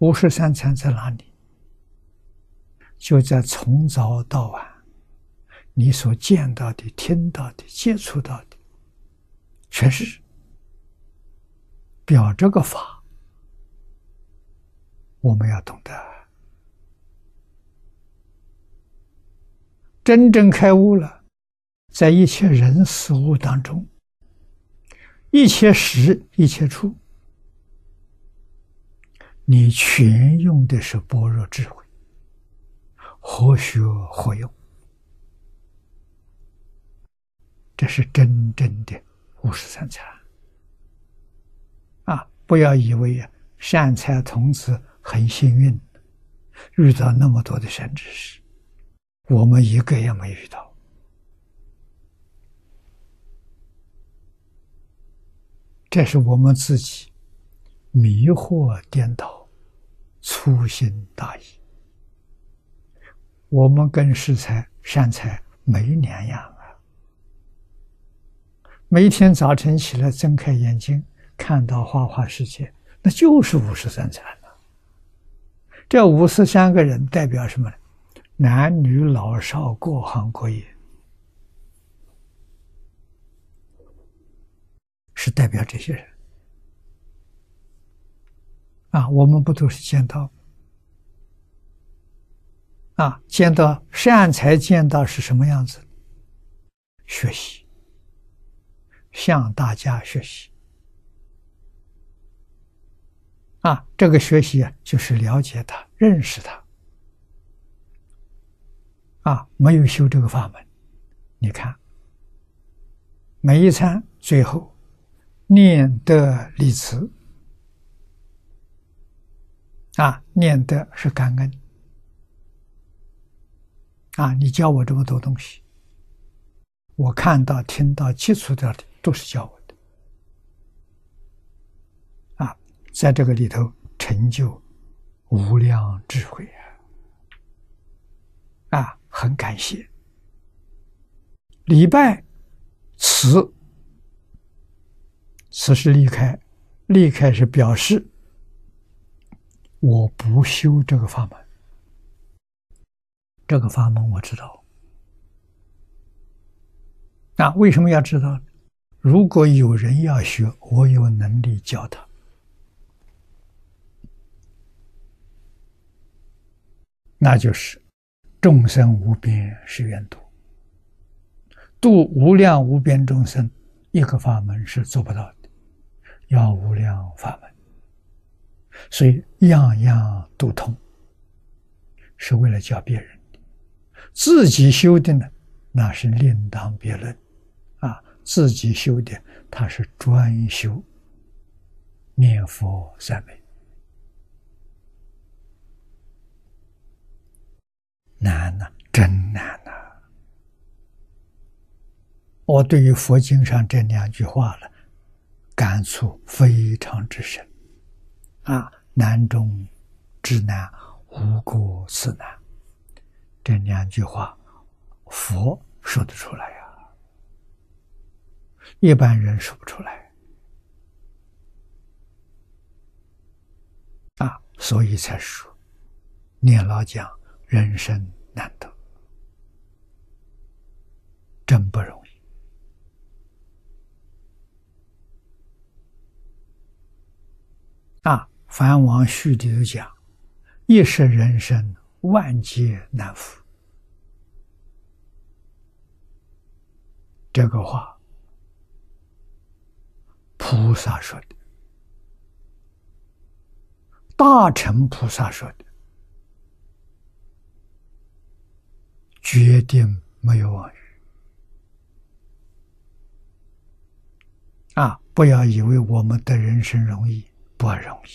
五十三参在哪里？就在从早到晚，你所见到的、听到的、接触到的，全是表这个法，我们要懂得。真正开悟了，在一切人事物当中，一切时、一切处。你全用的是般若智慧，何学何用？这是真正的五十三参啊！不要以为啊，善财童子很幸运，遇到那么多的善知识，我们一个也没遇到。这是我们自己迷惑颠倒。粗心大意，我们跟世才善财没两样啊！每天早晨起来睁开眼睛，看到花花世界，那就是五十三参了。这五十三个人代表什么呢？男女老少各行各业，是代表这些人。啊，我们不都是见到？啊，见到善财，见到是什么样子？学习，向大家学习。啊，这个学习啊，就是了解他，认识他。啊，没有修这个法门，你看，每一餐最后念得立词。啊，念的是感恩。啊，你教我这么多东西，我看到、听到、接触到的都是教我的。啊，在这个里头成就无量智慧啊！啊，很感谢。礼拜，此，此是离开，离开是表示。我不修这个法门，这个法门我知道。那为什么要知道？如果有人要学，我有能力教他。那就是众生无边是愿度，度无量无边众生，一个法门是做不到的，要无量法门。所以样样都通，是为了教别人的。自己修的呢，那是另当别论。啊，自己修的，他是专修念佛三昧，难呐，真难呐！我对于佛经上这两句话了，感触非常之深。啊，难中之难，无过此难。这两句话，佛说得出来呀，一般人说不出来。啊，所以才说，念老讲人生难得，真不容易。啊。梵王序里头讲：“一世人生，万劫难复。”这个话，菩萨说的，大乘菩萨说的，决定没有妄语。啊！不要以为我们的人生容易，不容易。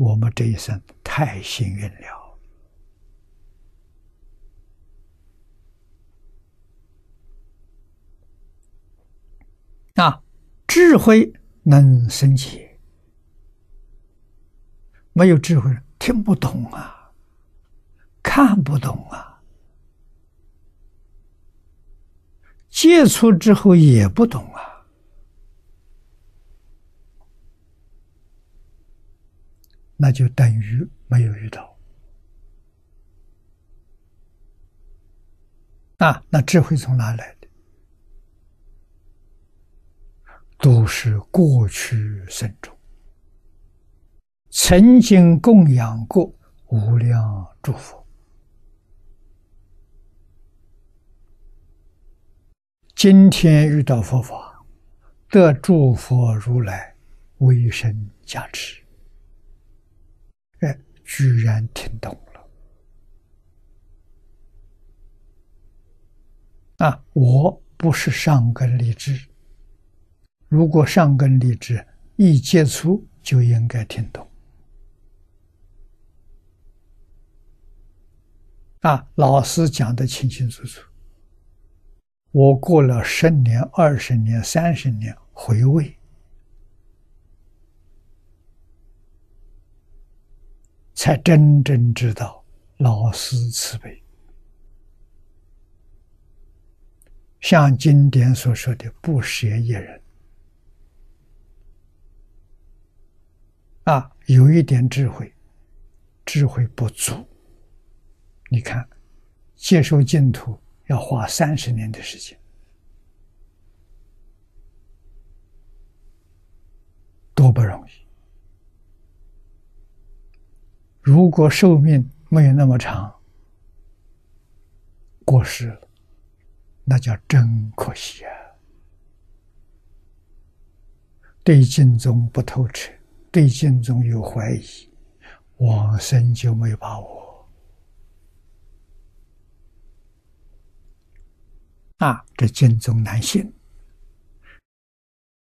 我们这一生太幸运了啊！智慧能生起，没有智慧听不懂啊，看不懂啊，接触之后也不懂啊。那就等于没有遇到。啊，那智慧从哪来的？都是过去生中曾经供养过无量诸佛，今天遇到佛法，得诸佛如来威神加持，居然听懂了。啊，我不是上根立志。如果上根立志一接触就应该听懂啊！老师讲的清清楚楚。我过了十年、二十年、三十年回味，才真正知道老师慈悲，像经典所说的“不舍一人”。啊，有一点智慧，智慧不足。你看，接受净土要花三十年的时间，多不容易。如果寿命没有那么长，过世了，那叫真可惜啊！对敬宗不透彻。对敬宗有怀疑，往生就没把握。啊，这经中难信。